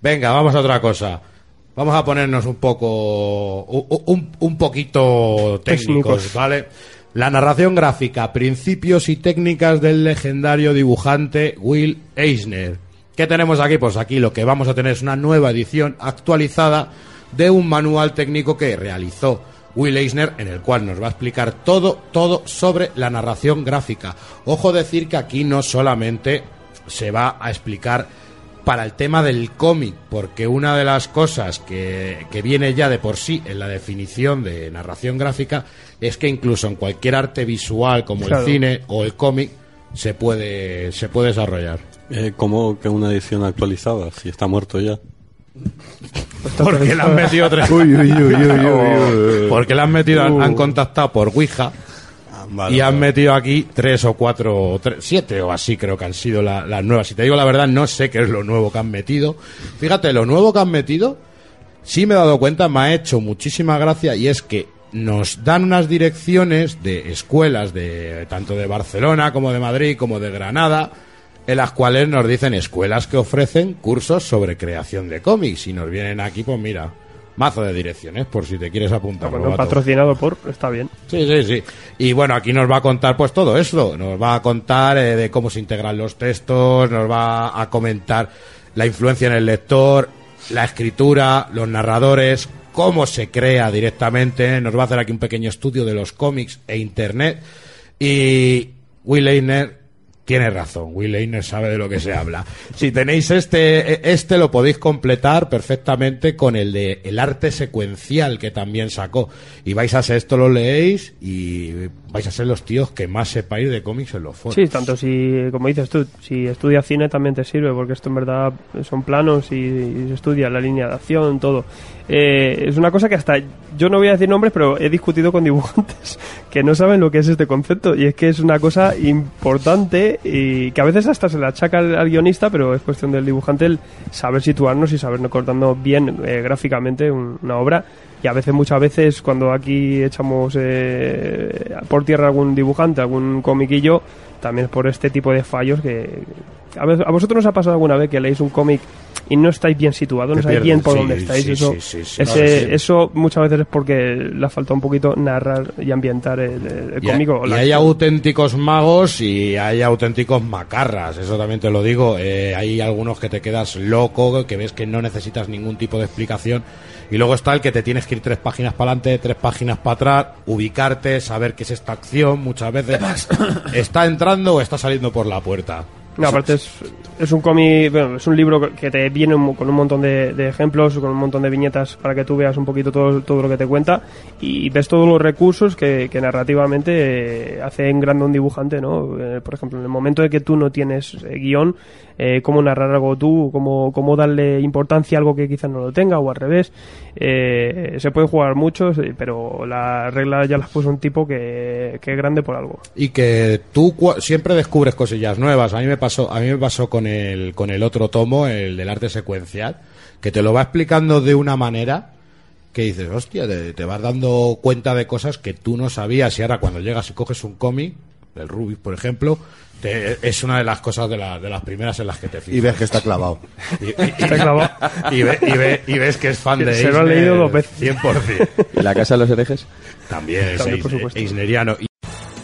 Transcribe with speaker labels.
Speaker 1: Venga, vamos a otra cosa. Vamos a ponernos un poco, un, poquito técnicos,
Speaker 2: Técnicos.
Speaker 1: ¿vale? La narración gráfica, principios y técnicas del legendario dibujante Will Eisner. ¿Qué tenemos aquí? Pues aquí lo que vamos a tener es una nueva edición actualizada de un manual técnico que realizó Will Eisner, en el cual nos va a explicar todo, todo sobre la narración gráfica. Ojo decir que aquí no solamente se va a explicar para el tema del cómic, porque una de las cosas que, que viene ya de por sí en la definición de narración gráfica es que incluso en cualquier arte visual como
Speaker 2: Claro.
Speaker 1: el cine o el cómic se puede, se puede desarrollar.
Speaker 3: Eh, ¿Cómo que una edición actualizada? Si está muerto ya.
Speaker 1: Porque le han metido tres. Porque le han metido, han, han contactado por Ouija y han metido aquí tres o cuatro, o tres- siete o así creo que han sido la- las nuevas. Si te digo la verdad, no sé qué es lo nuevo que han metido. Fíjate, lo nuevo que han metido, sí me he dado cuenta, me ha hecho muchísima gracia y es que nos dan unas direcciones de escuelas de tanto de Barcelona como de Madrid como de Granada en las cuales nos dicen escuelas que ofrecen cursos sobre creación de cómics y nos vienen aquí pues mira mazo de direcciones por si te quieres apuntar
Speaker 2: Bueno,
Speaker 1: novato.
Speaker 2: patrocinado por, está bien.
Speaker 1: Sí, sí, sí. Y bueno, aquí nos va a contar pues todo esto. Nos va a contar eh, de cómo se integran los textos, nos va a comentar la influencia en el lector, la escritura, los narradores, cómo se crea directamente. Nos va a hacer aquí un pequeño estudio de los cómics e internet. Y Will Eisner tiene razón. Will Eisner sabe de lo que se habla. Si tenéis este, este lo podéis completar perfectamente con el de el arte secuencial que también sacó. Y vais a ser esto lo leéis y vais a ser los tíos que más sepáis de cómics en los foros.
Speaker 2: Sí, tanto si, como dices tú, si estudias cine también te sirve, porque esto en verdad son planos y, y se estudia la línea de acción, todo. Eh, es una cosa que hasta, yo no voy a decir nombres, pero he discutido con dibujantes que no saben lo que es este concepto, y es que es una cosa importante y que a veces hasta se le achaca al, al guionista, pero es cuestión del dibujante el saber situarnos y saber cortando bien eh, gráficamente un- una obra. Y a veces, muchas veces, cuando aquí echamos eh, por tierra algún dibujante, algún comiquillo, también es por este tipo de fallos que... A, veces- ¿A vosotros nos ha pasado alguna vez que leéis un cómic y no estáis bien situados, no sabéis bien por
Speaker 1: sí,
Speaker 2: dónde estáis?
Speaker 1: sí,
Speaker 2: eso,
Speaker 1: sí,
Speaker 2: ese- eso muchas veces es porque le ha faltado un poquito narrar y ambientar el,
Speaker 1: Y,
Speaker 2: cómic. o
Speaker 1: y hay auténticos magos y hay auténticos macarras, eso también te lo digo. Eh, hay algunos que te quedas loco, que ves que no necesitas ningún tipo de explicación. Y luego está el que te tienes que ir tres páginas para adelante, tres páginas para atrás, ubicarte, saber qué es esta acción. Muchas veces está entrando o está saliendo por la puerta.
Speaker 2: No, aparte es, es un cómic, bueno, es un libro que te viene un- con un montón de, de ejemplos, con un montón de viñetas para que tú veas un poquito todo, todo lo que te cuenta y ves todos los recursos que, que narrativamente eh, hace en grande un dibujante, ¿no? Eh, por ejemplo, en el momento de que tú no tienes eh, guion, eh, cómo narrar algo tú, cómo, cómo darle importancia a algo que quizás no lo tenga o al revés. Eh, se puede jugar mucho, pero la regla ya las puso un tipo que, que es grande por algo.
Speaker 1: y que tú siempre descubres cosillas nuevas. A mí me pasó, a mí me pasó con el con el otro tomo, el del arte secuencial, que te lo va explicando de una manera que dices, hostia, te, te vas dando cuenta de cosas que tú no sabías y ahora cuando llegas y coges un cómic, del Rubik, por ejemplo, te- es una de las cosas de, la- de las primeras en las que te fijas.
Speaker 4: Y ves que está clavado.
Speaker 1: Y, y-
Speaker 2: Está clavado.
Speaker 1: y ve- y ve- y ves que es fan de
Speaker 2: Se lo ha
Speaker 1: Eisner
Speaker 2: leído dos veces.
Speaker 1: 100%.
Speaker 5: ¿Y la casa de los herejes?
Speaker 1: También es
Speaker 2: También, por
Speaker 1: Eisner-
Speaker 2: supuesto.
Speaker 1: eisneriano.